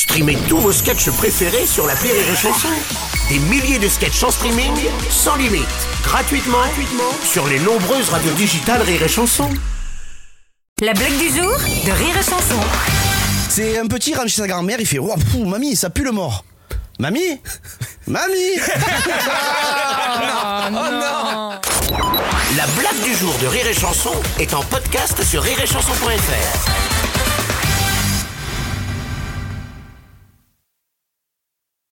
Streamez tous vos sketchs préférés sur la Rire et Chanson. Des milliers de sketchs en streaming, sans limite, gratuitement, gratuitement sur les nombreuses radios digitales Rire et Chanson. La blague du jour de Rire et Chanson. C'est un petit rentre chez sa grand-mère, il fait Ouah, pfou, mamie, ça pue le mort. Mamie? Mamie? Oh, oh non La blague du jour de Rire et Chanson est en podcast sur rireetchanson.fr.